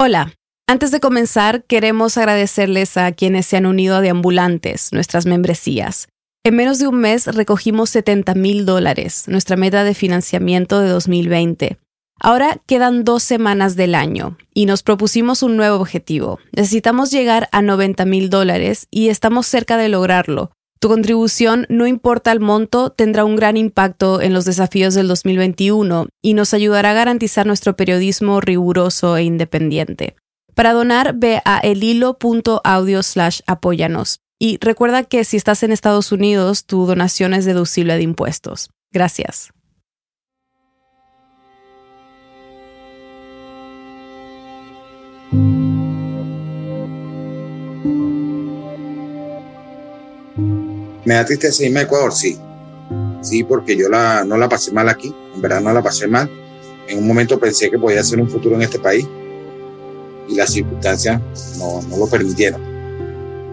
Hola, antes de comenzar queremos agradecerles a quienes se han unido a Deambulantes, nuestras membresías. En menos de un mes recogimos 70 mil dólares, nuestra meta de financiamiento de 2020. Ahora quedan dos semanas del año y nos propusimos un nuevo objetivo. Necesitamos llegar a 90 mil dólares y estamos cerca de lograrlo. Tu contribución, no importa el monto, tendrá un gran impacto en los desafíos del 2021 y nos ayudará a garantizar nuestro periodismo riguroso e independiente. Para donar, ve a elilo.audio slash apóyanos. Y recuerda que si estás en Estados Unidos, tu donación es deducible de impuestos. Gracias. Me da tristeza irme a Ecuador, sí. Sí, porque yo la, no la pasé mal aquí, en verdad no la pasé mal. En un momento pensé que podía hacer un futuro en este país y las circunstancias no, no lo permitieron.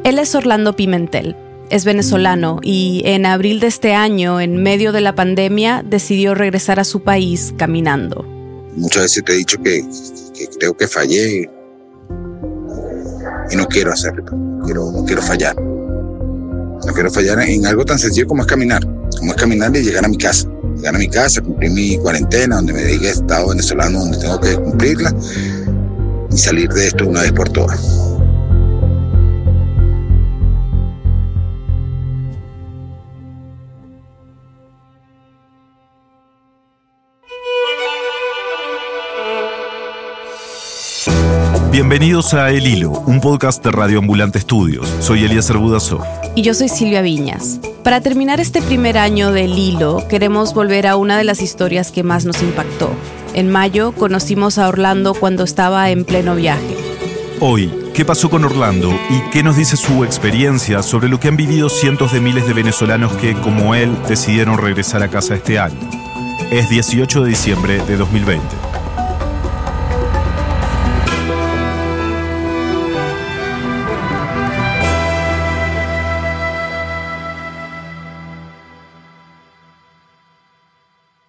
Él es Orlando Pimentel, es venezolano y en abril de este año, en medio de la pandemia, decidió regresar a su país caminando. Muchas veces te he dicho que, que creo que fallé y no quiero hacerlo, quiero, no quiero fallar. No quiero fallar en algo tan sencillo como es caminar, como es caminar y llegar a mi casa. Llegar a mi casa, cumplir mi cuarentena, donde me diga estado venezolano, donde tengo que cumplirla y salir de esto una vez por todas. Bienvenidos a El Hilo, un podcast de Radio Ambulante Estudios. Soy Elías Budasov. Y yo soy Silvia Viñas. Para terminar este primer año de El Hilo, queremos volver a una de las historias que más nos impactó. En mayo conocimos a Orlando cuando estaba en pleno viaje. Hoy, ¿qué pasó con Orlando y qué nos dice su experiencia sobre lo que han vivido cientos de miles de venezolanos que, como él, decidieron regresar a casa este año? Es 18 de diciembre de 2020.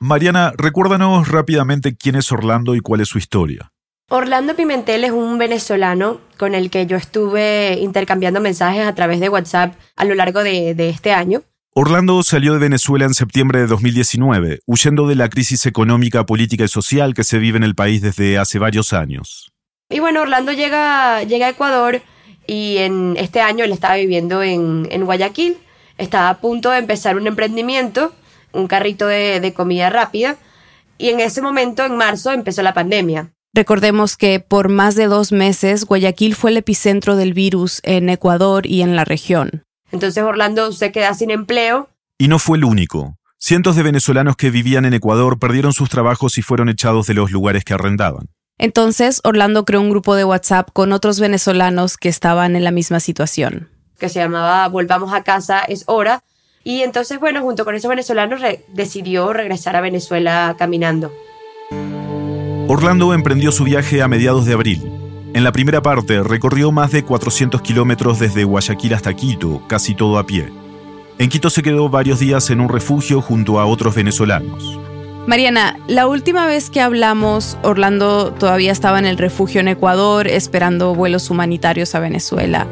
Mariana, recuérdanos rápidamente quién es Orlando y cuál es su historia. Orlando Pimentel es un venezolano con el que yo estuve intercambiando mensajes a través de WhatsApp a lo largo de, de, este año. Orlando salió de Venezuela en septiembre de 2019, huyendo de la crisis económica, política y social que se vive en el país desde hace varios años. Y bueno, Orlando llega, llega a Ecuador y en este año él estaba viviendo en, en Guayaquil, estaba a punto de empezar un emprendimiento un carrito de, comida rápida. Y en ese momento, en marzo, empezó la pandemia. Recordemos que por más de dos meses Guayaquil fue el epicentro del virus en Ecuador y en la región. Entonces Orlando se queda sin empleo. Y no fue el único. Cientos de venezolanos que vivían en Ecuador perdieron sus trabajos y fueron echados de los lugares que arrendaban. Entonces Orlando creó un grupo de WhatsApp con otros venezolanos que estaban en la misma situación. Que se llamaba Volvamos a casa, es hora, y entonces, bueno, junto con esos venezolanos decidió regresar a Venezuela caminando. Orlando emprendió su viaje a mediados de abril. En la primera parte recorrió más de 400 kilómetros desde Guayaquil hasta Quito, casi todo a pie. En Quito se quedó varios días en un refugio junto a otros venezolanos. Mariana, la última vez que hablamos, Orlando todavía estaba en el refugio en Ecuador esperando vuelos humanitarios a Venezuela.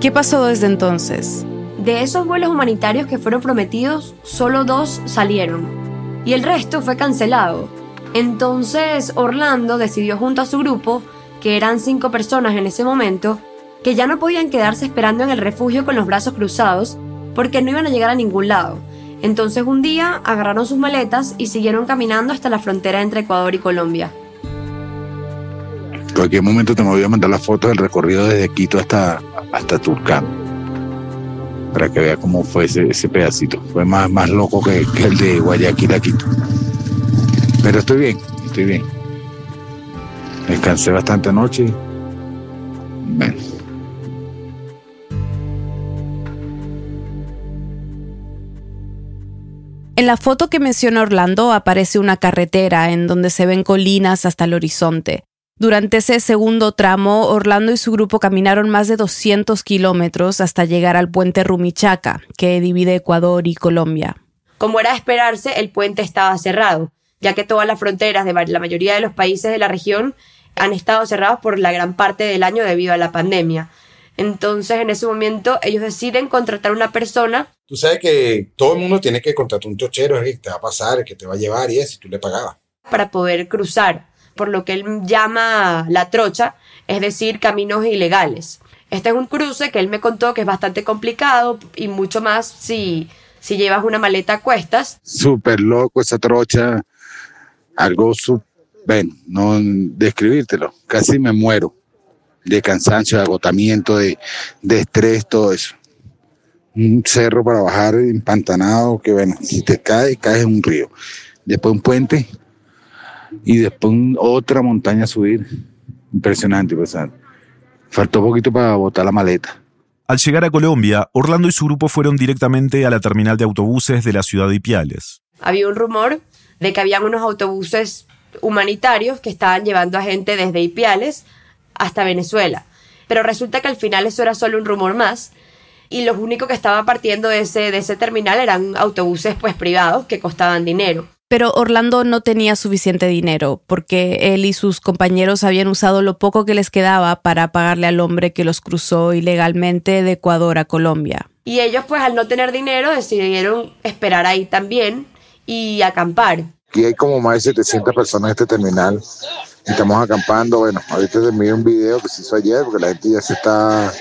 ¿Qué pasó desde entonces? De esos vuelos humanitarios que fueron prometidos, solo dos salieron y el resto fue cancelado. Entonces Orlando decidió junto a su grupo, que eran cinco personas en ese momento, que ya no podían quedarse esperando en el refugio con los brazos cruzados porque no iban a llegar a ningún lado. Entonces un día agarraron sus maletas y siguieron caminando hasta la frontera entre Ecuador y Colombia. En cualquier momento te me voy a mandar la foto del recorrido desde Quito hasta, hasta Turcán para que vea cómo fue ese, pedacito. Fue más, más loco que, el de Guayaquil a. Pero estoy bien, estoy bien. Descansé bastante anoche. En la foto que menciona Orlando aparece una carretera en donde se ven colinas hasta el horizonte. Durante ese segundo tramo, Orlando y su grupo caminaron más de 200 kilómetros hasta llegar al puente Rumichaca, que divide Ecuador y Colombia. Como era de esperarse, el puente estaba cerrado, ya que todas las fronteras de la mayoría de los países de la región han estado cerrados por la gran parte del año debido a la pandemia. Entonces, en ese momento, ellos deciden contratar a una persona. Tú sabes que todo el mundo tiene que contratar un chochero, que te va a pasar, que te va a llevar y eso, y tú le pagabas. Para poder cruzar, por lo que él llama la trocha, es decir, caminos ilegales. Este es un cruce que él me contó que es bastante complicado y mucho más si, si llevas una maleta a cuestas. Súper loco esa trocha, algo, ven, no describírtelo, casi me muero de cansancio, de agotamiento, de, de estrés, todo eso. Un cerro para bajar empantanado, que bueno, si te caes, caes en un río. Después un puente y después otra montaña a subir. Impresionante, impresionante. Faltó poquito para botar la maleta. Al llegar a Colombia, Orlando y su grupo fueron directamente a la terminal de autobuses de la ciudad de Ipiales. Había un rumor de que habían unos autobuses humanitarios que estaban llevando a gente desde Ipiales hasta Venezuela. Pero resulta que al final eso era solo un rumor más y lo único que estaba partiendo de ese, de ese terminal eran autobuses pues privados que costaban dinero. Pero Orlando no tenía suficiente dinero porque él y sus compañeros habían usado lo poco que les quedaba para pagarle al hombre que los cruzó ilegalmente de Ecuador a Colombia. Y ellos pues al no tener dinero decidieron esperar ahí también y acampar. Aquí hay como más de 700 personas en este terminal estamos acampando. Bueno, ahorita te envío un video que se hizo ayer porque la gente ya se está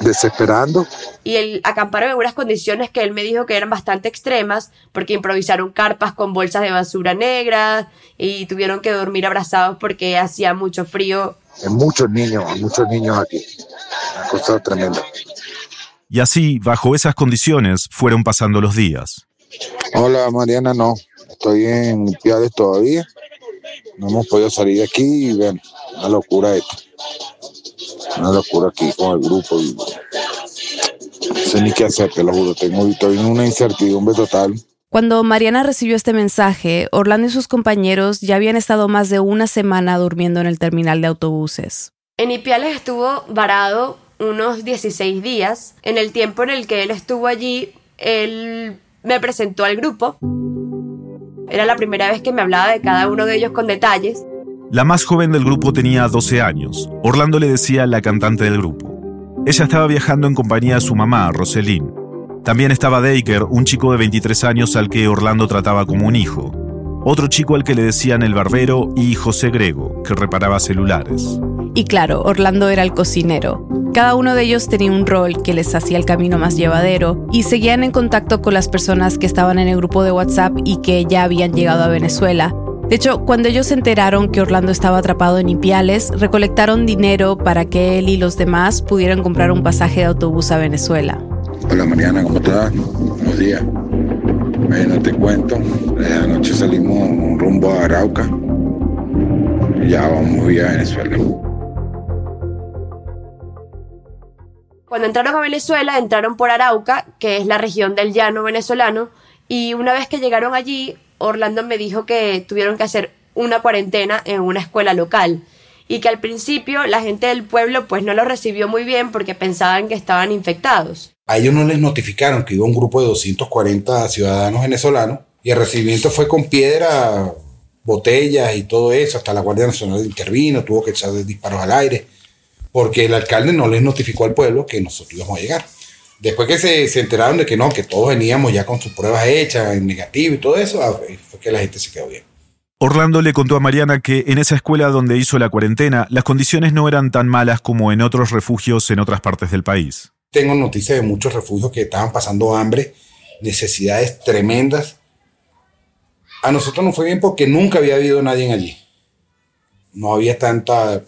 desesperando. Y el acamparon en unas condiciones que él me dijo que eran bastante extremas, porque improvisaron carpas con bolsas de basura negra y tuvieron que dormir abrazados porque hacía mucho frío. Hay muchos niños, muchos niños aquí. Una cosa tremenda. Y así, bajo esas condiciones, fueron pasando los días. Hola Mariana, no, estoy en Piales todavía no hemos podido salir de aquí y ven, una locura esto. Una locura aquí con el grupo y no sé ni qué hacer, te lo juro. Tengo, estoy en una incertidumbre total. Cuando Mariana recibió este mensaje, Orlando y sus compañeros ya habían estado más de una semana durmiendo en el terminal de autobuses. En Ipiales estuvo varado unos 16 días. En el tiempo en el que él estuvo allí, él me presentó al grupo. Era la primera vez que me hablaba de cada uno de ellos con detalles. La más joven del grupo tenía 12 años. Orlando le decía la cantante del grupo. Ella estaba viajando en compañía de su mamá, Roselyn. También estaba Daker, un chico de 23 años al que Orlando trataba como un hijo. Otro chico al que le decían el barbero y José Grego, que reparaba celulares. Y claro, Orlando era el cocinero. Cada uno de ellos tenía un rol que les hacía el camino más llevadero y seguían en contacto con las personas que estaban en el grupo de WhatsApp y que ya habían llegado a Venezuela. De hecho, cuando ellos se enteraron que Orlando estaba atrapado en Ipiales, recolectaron dinero para que él y los demás pudieran comprar un pasaje de autobús a Venezuela. Hola Mariana, ¿cómo estás? Buenos días. Bueno, te cuento. Anoche salimos rumbo a Arauca. Y ya vamos vía Venezuela. Cuando entraron a Venezuela, entraron por Arauca, que es la región del llano venezolano, y una vez que llegaron allí, Orlando me dijo que tuvieron que hacer una cuarentena en una escuela local y que al principio la gente del pueblo pues no lo recibió muy bien porque pensaban que estaban infectados. A ellos no les notificaron que iba un grupo de 240 ciudadanos venezolanos y el recibimiento fue con piedra, botellas y todo eso, hasta la Guardia Nacional intervino, tuvo que echar disparos al aire porque el alcalde no les notificó al pueblo que nosotros íbamos a llegar. Después que se, enteraron de que no, que todos veníamos ya con sus pruebas hechas, en negativo y todo eso, ah, fue que la gente se quedó bien. Orlando le contó a Mariana que en esa escuela donde hizo la cuarentena, las condiciones no eran tan malas como en otros refugios en otras partes del país. Tengo noticias de muchos refugios que estaban pasando hambre, necesidades tremendas. A nosotros nos fue bien porque nunca había habido nadie allí. No había tanta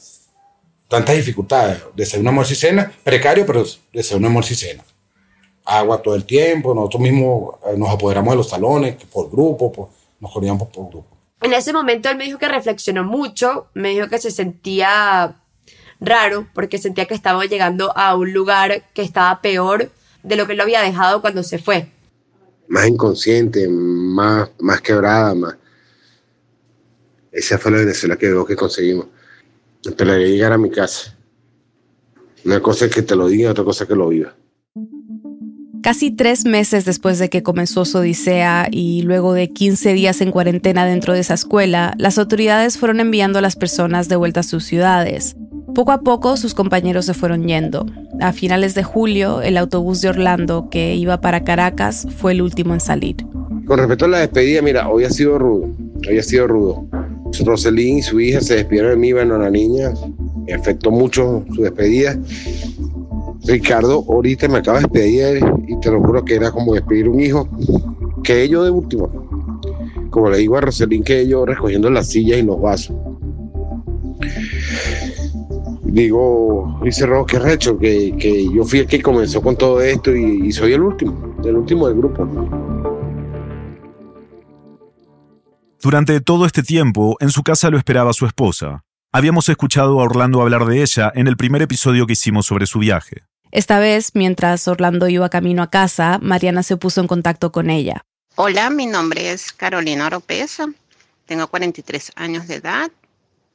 tantas dificultades. Desayuno, almuerzo y cena, precario, pero desayuno, almuerzo y cena. Agua todo el tiempo, nosotros mismos eh, nos apoderamos de los salones, por grupo, nos corríamos por grupo. En ese momento él me dijo que reflexionó mucho, me dijo que se sentía raro porque sentía que estaba llegando a un lugar que estaba peor de lo que lo había dejado cuando se fue. Más inconsciente, más, más quebrada, más. Esa fue la Venezuela que veo que conseguimos Esperaría llegar a mi casa. Una cosa es que te lo diga, otra cosa es que lo viva. Casi tres meses después de que comenzó su odisea y luego de 15 días en cuarentena dentro de esa escuela, las autoridades fueron enviando a las personas de vuelta a sus ciudades. Poco a poco sus compañeros se fueron yendo. A finales de julio, el autobús de Orlando que iba para Caracas fue el último en salir. Con respecto a la despedida, mira, hoy ha sido rudo, hoy ha sido rudo. Roselín y su hija se despidieron de mí, bueno, la niña, afectó mucho su despedida. Ricardo, ahorita me acaba de despedir y te lo juro que era como despedir un hijo, que ellos de último. Como le digo a Roselín, que ellos recogiendo las sillas y los vasos. Digo, dice Roque Recho, que, que yo fui el que comenzó con todo esto y, y soy el último, el último del grupo. Durante todo este tiempo, en su casa lo esperaba su esposa. Habíamos escuchado a Orlando hablar de ella en el primer episodio que hicimos sobre su viaje. Esta vez, mientras Orlando iba camino a casa, Mariana se puso en contacto con ella. Hola, mi nombre es Carolina Oropesa, tengo 43 años de edad,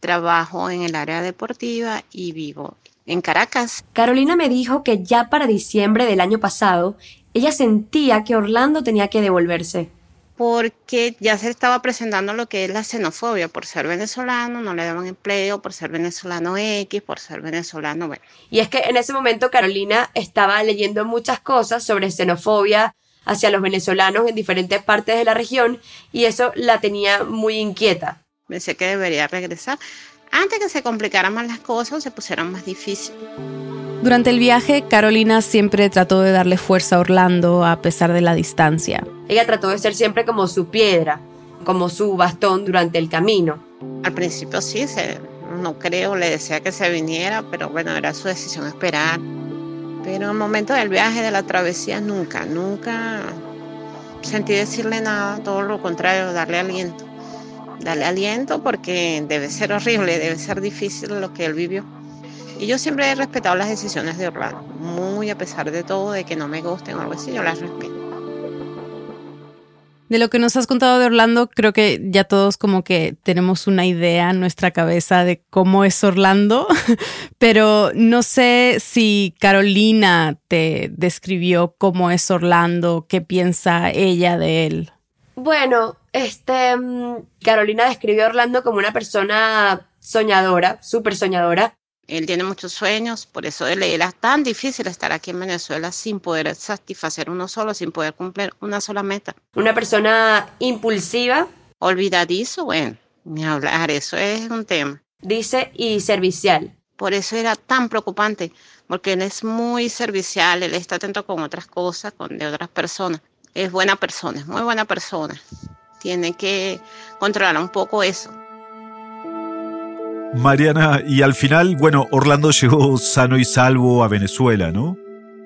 trabajo en el área deportiva y vivo en Caracas. Carolina me dijo que ya para diciembre del año pasado, ella sentía que Orlando tenía que devolverse porque ya se estaba presentando lo que es la xenofobia por ser venezolano, no le daban empleo, por ser venezolano X, por ser venezolano bueno. Y es que en ese momento Carolina estaba leyendo muchas cosas sobre xenofobia hacia los venezolanos en diferentes partes de la región y eso la tenía muy inquieta. Pensé que debería regresar antes que se complicaran más las cosas o se pusieran más difíciles. Durante el viaje, Carolina siempre trató de darle fuerza a Orlando a pesar de la distancia. Ella trató de ser siempre como su piedra, como su bastón durante el camino. Al principio sí, no creo, le decía que se viniera, pero bueno, era su decisión esperar. Pero en el momento del viaje, de la travesía, nunca, nunca sentí decirle nada, todo lo contrario, darle aliento. Darle aliento porque debe ser horrible, debe ser difícil lo que él vivió. Y yo siempre he respetado las decisiones de Orlando, muy a pesar de todo, de que no me gusten o algo así, yo las respeto. De lo que nos has contado de Orlando, creo que ya todos como que tenemos una idea en nuestra cabeza de cómo es Orlando, pero no sé si Carolina te describió cómo es Orlando, qué piensa ella de él. Bueno, este, mm, Carolina describió a Orlando como una persona soñadora, súper soñadora, él tiene muchos sueños, por eso le era tan difícil estar aquí en Venezuela sin poder satisfacer uno solo, sin poder cumplir una sola meta. Una persona impulsiva. Olvidadizo, bueno, ni hablar, eso es un tema. Dice, y servicial. Por eso era tan preocupante, porque él es muy servicial, él está atento con otras cosas, con de otras personas. Es buena persona, es muy buena persona. Tiene que controlar un poco eso. Mariana, y al final, bueno, Orlando llegó sano y salvo a Venezuela, ¿no?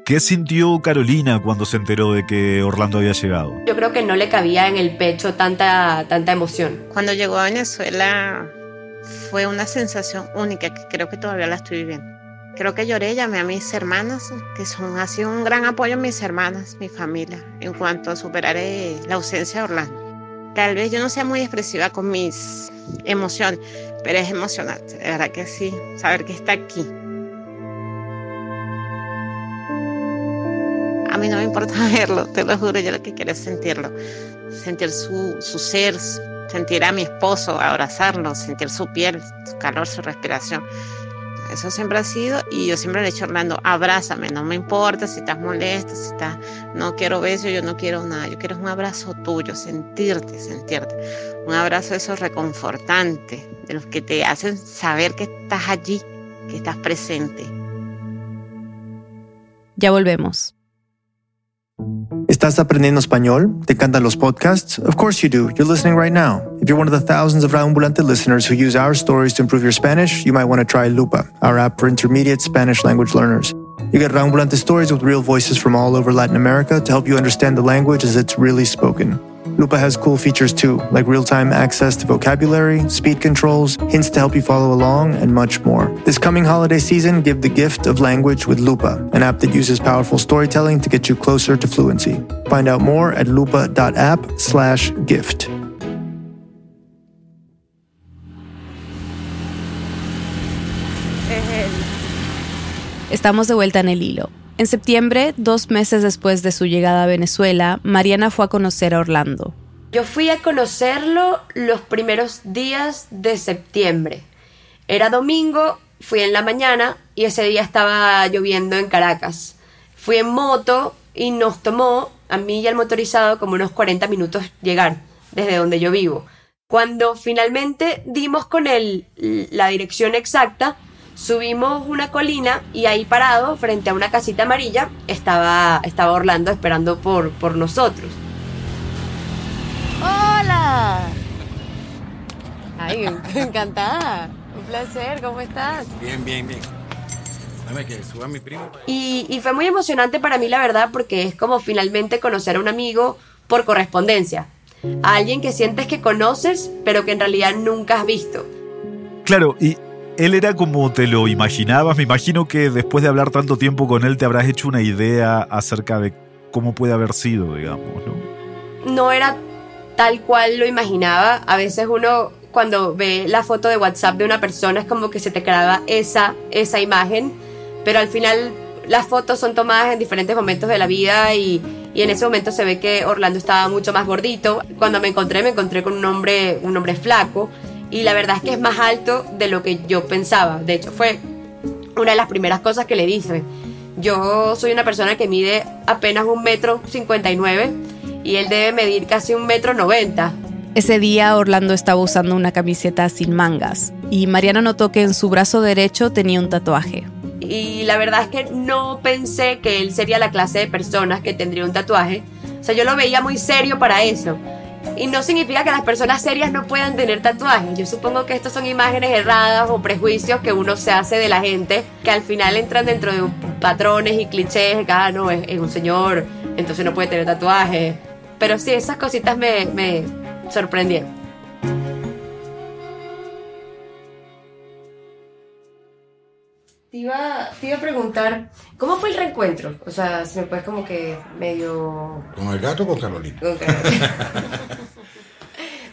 ¿Qué sintió Carolina cuando se enteró de que Orlando había llegado? Yo creo que no le cabía en el pecho tanta, tanta emoción. Cuando llegó a Venezuela fue una sensación única que creo que todavía la estoy viviendo. Creo que lloré, llamé a mis hermanas, que son así un gran apoyo mis hermanas, mi familia, en cuanto a superar eh, la ausencia de Orlando. Tal vez yo no sea muy expresiva con mis emociones, pero es emocionante, de verdad que sí, saber que está aquí. A mí no me importa verlo, te lo juro, yo lo que quiero es sentirlo, sentir su, su ser, sentir a mi esposo, abrazarlo, sentir su piel, su calor, su respiración. Eso siempre ha sido y yo siempre le he dicho Orlando, abrázame, no me importa si estás molesto, si estás, no quiero besos, yo no quiero nada, yo quiero un abrazo tuyo, sentirte, sentirte. Un abrazo eso reconfortante, de los que te hacen saber que estás allí, que estás presente. Ya volvemos. ¿Estás aprendiendo español? ¿Te encantan los podcasts? Of course you do. You're listening right now. If you're one of the thousands of Raambulante listeners who use our stories to improve your Spanish, you might want to try Lupa, our app for intermediate Spanish language learners. You get Raambulante stories with real voices from all over Latin America to help you understand the language as it's really spoken. Lupa has cool features too, like real time access to vocabulary, speed controls, hints to help you follow along, and much more. This coming holiday season, give the gift of language with Lupa, an app that uses powerful storytelling to get you closer to fluency. Find out more at lupa.app/slash gift. Estamos de vuelta en el hilo. En septiembre, dos meses después de su llegada a Venezuela, Mariana fue a conocer a Orlando. Yo fui a conocerlo los primeros días de septiembre. Era domingo, fui en la mañana y ese día estaba lloviendo en Caracas. Fui en moto y nos tomó a mí y al motorizado como unos 40 minutos llegar desde donde yo vivo. Cuando finalmente dimos con él la dirección exacta, subimos una colina y ahí parado, frente a una casita amarilla, estaba, estaba Orlando esperando por, por nosotros. ¡Hola! Ay, encantada. Un placer, ¿cómo estás? Bien, bien, bien. Dame que suba mi primo. Y, y fue muy emocionante para mí, la verdad, porque es como finalmente conocer a un amigo por correspondencia. A alguien que sientes que conoces, pero que en realidad nunca has visto. Claro, y él era como te lo imaginabas. Me imagino que después de hablar tanto tiempo con él te habrás hecho una idea acerca de cómo puede haber sido, digamos, ¿no? No era tal cual lo imaginaba. A veces uno cuando ve la foto de WhatsApp de una persona es como que se te graba esa, esa imagen, pero al final las fotos son tomadas en diferentes momentos de la vida y, y, en ese momento se ve que Orlando estaba mucho más gordito. Cuando me encontré, me encontré con un hombre, un hombre flaco y la verdad es que es más alto de lo que yo pensaba. De hecho, fue una de las primeras cosas que le dije. Yo soy una persona que mide apenas un metro cincuenta y nueve y él debe medir casi un metro noventa. Ese día Orlando estaba usando una camiseta sin mangas y Mariana notó que en su brazo derecho tenía un tatuaje. Y la verdad es que no pensé que él sería la clase de personas que tendría un tatuaje. O sea, yo lo veía muy serio para eso. Y no significa que las personas serias no puedan tener tatuajes. Yo supongo que estas son imágenes erradas o prejuicios que uno se hace de la gente, que al final entran dentro de patrones y clichés, que ah, no, es, un señor, entonces no puede tener tatuajes. Pero sí, esas cositas me, me sorprendieron. Te iba, te iba a preguntar, ¿cómo fue el reencuentro? O sea, si me puedes como que medio... ¿Con el gato o con Carolina? Con,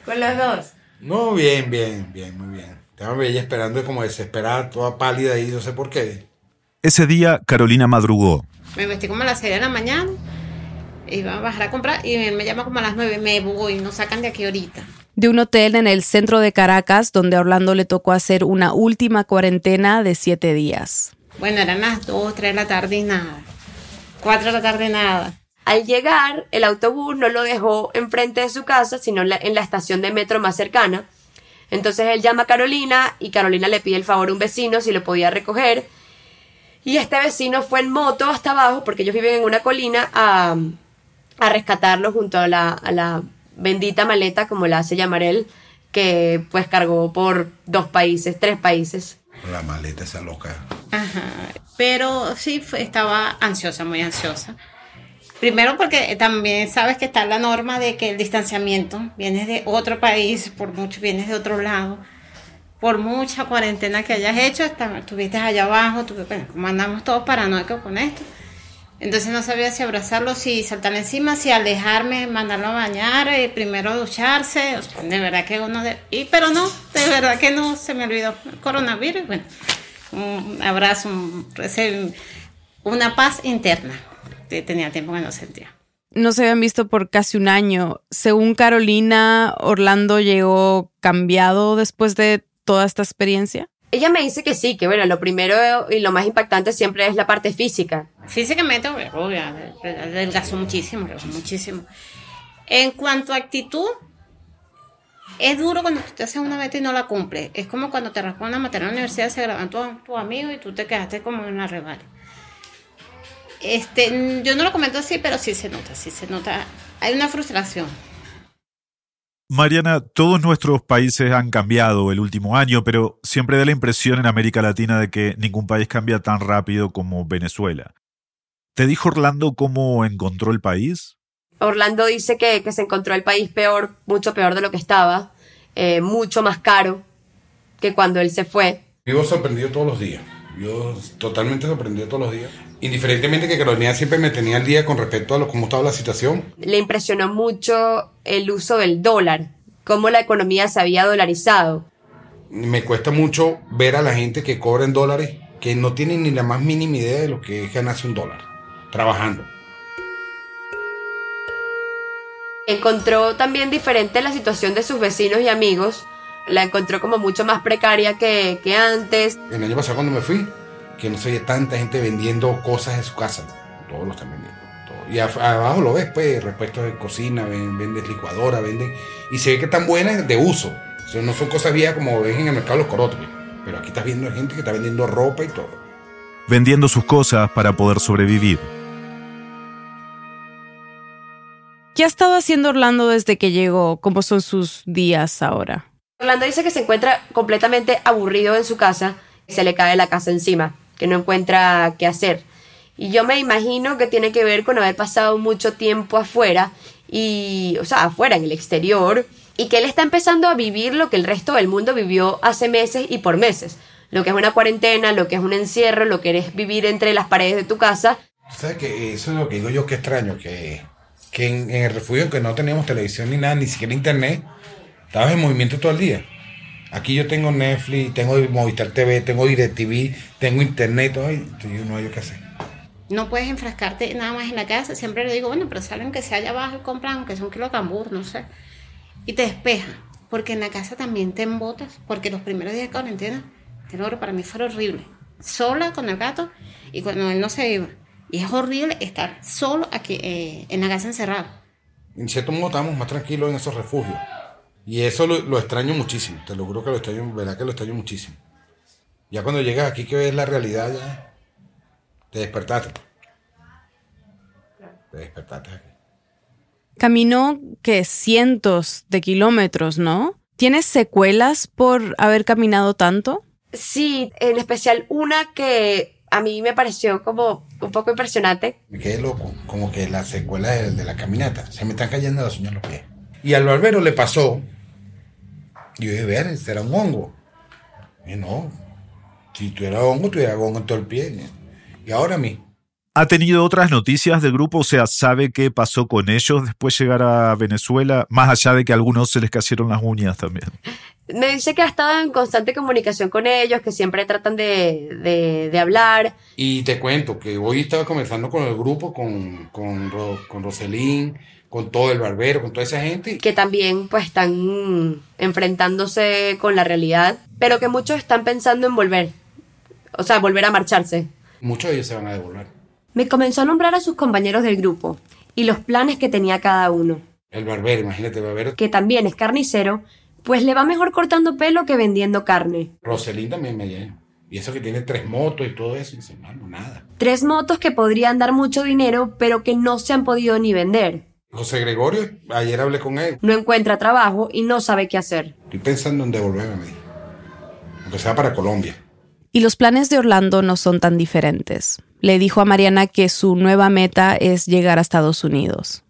con los dos. No, bien, bien, bien, muy bien. Estaba bella esperando como desesperada, toda pálida y no sé por qué. Ese día Carolina madrugó. Me vestí como a las 6 de la mañana, iba a bajar a comprar y me llama como a las 9, me voy, nos sacan de aquí ahorita. De un hotel en el centro de Caracas, donde a Orlando le tocó hacer una última cuarentena de siete días. Bueno, eran las 2, 3 de la tarde y nada. 4 de la tarde nada. Al llegar, el autobús no lo dejó enfrente de su casa, sino en la, en la estación de metro más cercana. Entonces él llama a Carolina y Carolina le pide el favor a un vecino si lo podía recoger. Y este vecino fue en moto hasta abajo, porque ellos viven en una colina, a, a rescatarlo junto a la, a la bendita maleta, como la hace llamar él, que pues cargó por dos países, tres países. La maleta esa loca. Ajá. Pero sí, fue- estaba ansiosa, muy ansiosa. Primero porque también sabes que está la norma de que el distanciamiento vienes de otro país, por mucho vienes de otro lado, por mucha cuarentena que hayas hecho, estuviste allá abajo, tuve, bueno, como andamos todos paranoicos con esto. Entonces no sabía si abrazarlo, si saltar encima, si alejarme, mandarlo a bañar, eh, primero ducharse. De verdad que uno... De, y, pero no, de verdad que no, se me olvidó el coronavirus. Bueno, un abrazo, un- una paz interna. Tenía tiempo que no sentía. No se habían visto por casi un año. Según Carolina, Orlando llegó cambiado después de toda esta experiencia. Ella me dice que sí, que bueno, lo primero y lo más impactante siempre es la parte física. Físicamente, obvio, adelgazó muchísimo, adelgazó muchísimo. En cuanto a actitud, es duro cuando tú te haces una meta y no la cumples. Es como cuando te raspan una materia en la universidad, se graban tus tu amigos y tú te quedaste como en la reválida. Este, yo no lo comento así, pero sí se nota, sí se nota. Hay una frustración. Mariana, todos nuestros países han cambiado el último año, pero siempre da la impresión en América Latina de que ningún país cambia tan rápido como Venezuela. ¿Te dijo Orlando cómo encontró el país? Orlando dice que, que se encontró el país peor, mucho peor de lo que estaba, eh, mucho más caro que cuando él se fue. Vivo sorprendido todos los días. Yo totalmente sorprendido todos los días. Indiferentemente que Carolina siempre me tenía al día con respecto a lo, cómo estaba la situación. Le impresionó mucho el uso del dólar, cómo la economía se había dolarizado. Me cuesta mucho ver a la gente que cobra en dólares que no tiene ni la más mínima idea de lo que es ganarse un dólar. trabajando. Encontró también diferente la situación de sus vecinos y amigos. La encontró como mucho más precaria que, que antes. El año pasado cuando me fui, que no se veía tanta gente vendiendo cosas en su casa. Todos lo están vendiendo. todo. Y a- abajo lo ves, pues, repuestos de cocina, ven- venden licuadora, venden... Y se ve que están buenas de uso. O sea, no son cosas viejas como ven en el mercado los corotos. pues. Pero aquí estás viendo gente que está vendiendo ropa y todo. vendiendo sus cosas para poder sobrevivir. ¿Qué ha estado haciendo Orlando desde que llegó? ¿Cómo son sus días ahora? Orlando dice que se encuentra completamente aburrido en su casa, se le cae la casa encima, que no encuentra qué hacer. Y yo me imagino que tiene que ver con haber pasado mucho tiempo afuera y, o sea, afuera en el exterior y que él está empezando a vivir lo que el resto del mundo vivió hace meses y por meses. Lo que es una cuarentena, lo que es un encierro, lo que es vivir entre las paredes de tu casa. ¿Sabes que Eso es lo que digo yo que extraño, que, que en, en el refugio que no teníamos televisión ni nada, ni siquiera internet, estabas en movimiento todo el día. Aquí yo tengo Netflix, tengo Movistar TV, tengo DirecTV, tengo internet, todo, yo no hay qué hacer. No puedes enfrascarte nada más en la casa. Siempre le digo, bueno, pero salen que sea allá abajo y compran, aunque sea un kilo de cambur, no sé. Y te despeja. Porque en la casa también te embotas. Porque los primeros días de cuarentena, te lo juro, para mí fue horrible. Sola con el gato y cuando él no se iba. Y es horrible estar solo aquí eh, en la casa encerrado. En cierto modo estábamos más tranquilos en esos refugios. Y eso lo, lo extraño muchísimo, te lo juro que lo extraño, verdad que lo extraño muchísimo. Ya cuando llegas aquí que ves la realidad, ya te despertaste. Te despertaste aquí. Caminó que cientos de kilómetros, ¿no? ¿Tienes secuelas por haber caminado tanto? Sí, en especial una que a mí me pareció como un poco impresionante, Me quedé loco, como que la secuela de, de la caminata. Se me están cayendo uñas en los pies. Y al barbero le pasó. Y yo dije, ver, será un hongo. Y no, si tuviera hongo, tuviera hongo en todo el pie. Y ahora a mí. ¿Ha tenido otras noticias del grupo? O sea, ¿sabe qué pasó con ellos después de llegar a Venezuela? Más allá de que a algunos se les cayeron las uñas también. Me dice que ha estado en constante comunicación con ellos, que siempre tratan de, de, de hablar. Y te cuento que hoy estaba conversando con el grupo, con, con, Ro- con Roselín, con todo el barbero, con toda esa gente. que también pues están enfrentándose con la realidad, pero que muchos están pensando en volver, o sea, volver a marcharse. Muchos de ellos se van a devolver. Me comenzó a nombrar a sus compañeros del grupo y los planes que tenía cada uno, El barbero, imagínate, el barbero. que también es carnicero, pues le va mejor cortando pelo que vendiendo carne. Roselín también me llena. Y eso que tiene tres motos y todo eso. Y dice, mano, nada. Tres motos que podrían dar mucho dinero, pero que no se han podido ni vender. José Gregorio, ayer hablé con él. No encuentra trabajo y no sabe qué hacer. Estoy pensando en devolverme. Aunque sea para Colombia. Y los planes de Orlando no son tan diferentes. Le dijo a Mariana que su nueva meta es llegar a Estados Unidos.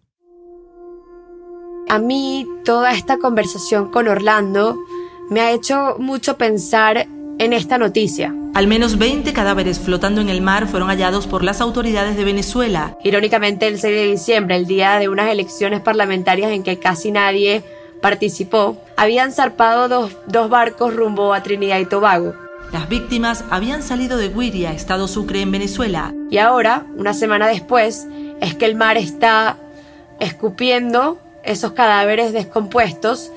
A mí toda esta conversación con Orlando me ha hecho mucho pensar en esta noticia. Al menos 20 cadáveres flotando en el mar fueron hallados por las autoridades de Venezuela. Irónicamente, el 6 de diciembre, el día de unas elecciones parlamentarias en que casi nadie participó, habían zarpado dos, dos barcos rumbo a Trinidad y Tobago. Las víctimas habían salido de Guiria, estado Sucre, en Venezuela. Y ahora, una semana después, es que el mar está escupiendo esos cadáveres descompuestos,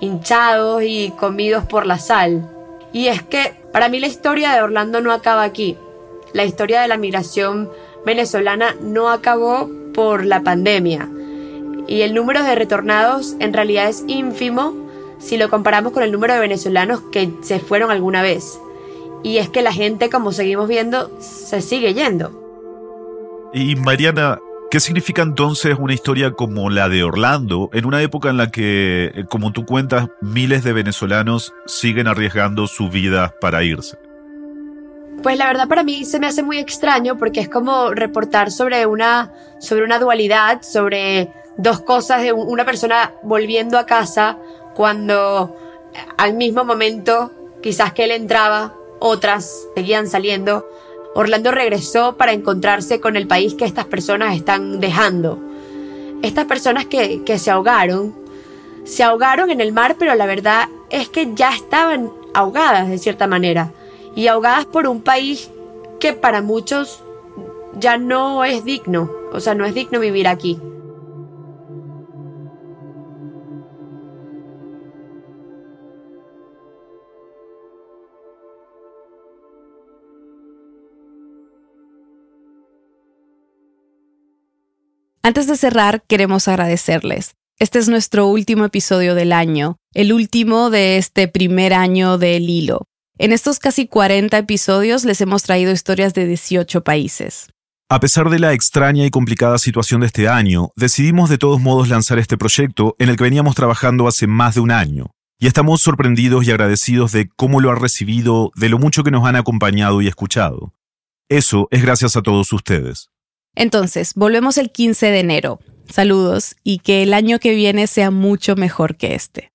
hinchados y comidos por la sal. Y es que para mí la historia de Orlando no acaba aquí. La historia de la migración venezolana no acabó por la pandemia. Y el número de retornados en realidad es ínfimo si lo comparamos con el número de venezolanos que se fueron alguna vez. Y es que la gente, como seguimos viendo, se sigue yendo. Y Mariana, ¿qué significa entonces una historia como la de Orlando en una época en la que, eh, como tú cuentas, miles de venezolanos siguen arriesgando su vida para irse? Pues la verdad para mí se me hace muy extraño porque es como reportar sobre una, sobre una dualidad, sobre dos cosas de un- una persona volviendo a casa cuando al mismo momento quizás que él entraba, otras seguían saliendo. Orlando regresó para encontrarse con el país que estas personas están dejando. Estas personas que, que se ahogaron, se ahogaron en el mar, pero la verdad es que ya estaban ahogadas de cierta manera. Y ahogadas por un país que para muchos ya no es digno, o sea, no es digno vivir aquí. Antes de cerrar, queremos agradecerles. Este es nuestro último episodio del año, el último de este primer año del hilo. En estos casi 40 episodios les hemos traído historias de 18 países. A pesar de la extraña y complicada situación de este año, decidimos de todos modos lanzar este proyecto en el que veníamos trabajando hace más de un año. Y estamos sorprendidos y agradecidos de cómo lo ha recibido, de lo mucho que nos han acompañado y escuchado. Eso es gracias a todos ustedes. Entonces, volvemos el 15 de enero. Saludos y que el año que viene sea mucho mejor que este.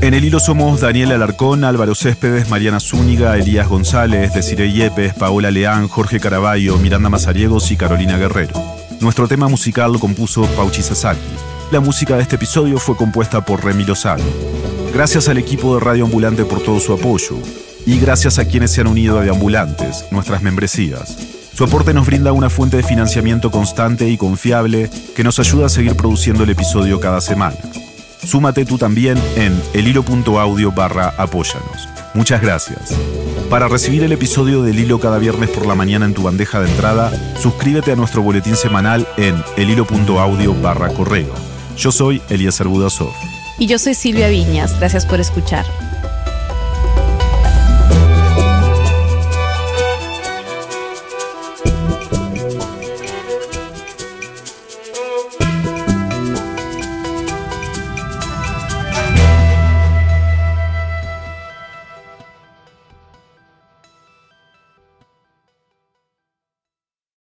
En el hilo somos Daniel Alarcón, Álvaro Céspedes, Mariana Zúñiga, Elías González, Desiree Yepes, Paola Leán, Jorge Caraballo, Miranda Mazariegos y Carolina Guerrero. Nuestro tema musical lo compuso Pauchi Sasaki. La música de este episodio fue compuesta por Remy Lozano. Gracias al equipo de Radio Ambulante por todo su apoyo y gracias a quienes se han unido a Deambulantes, nuestras membresías. Su aporte nos brinda una fuente de financiamiento constante y confiable que nos ayuda a seguir produciendo el episodio cada semana. Súmate tú también en elhilo.audio barra apóyanos. Muchas gracias. Para recibir el episodio del Hilo cada viernes por la mañana en tu bandeja de entrada, suscríbete a nuestro boletín semanal en elhilo.audio barra correo. Yo soy Elías Budasov. Y yo soy Silvia Viñas. Gracias por escuchar.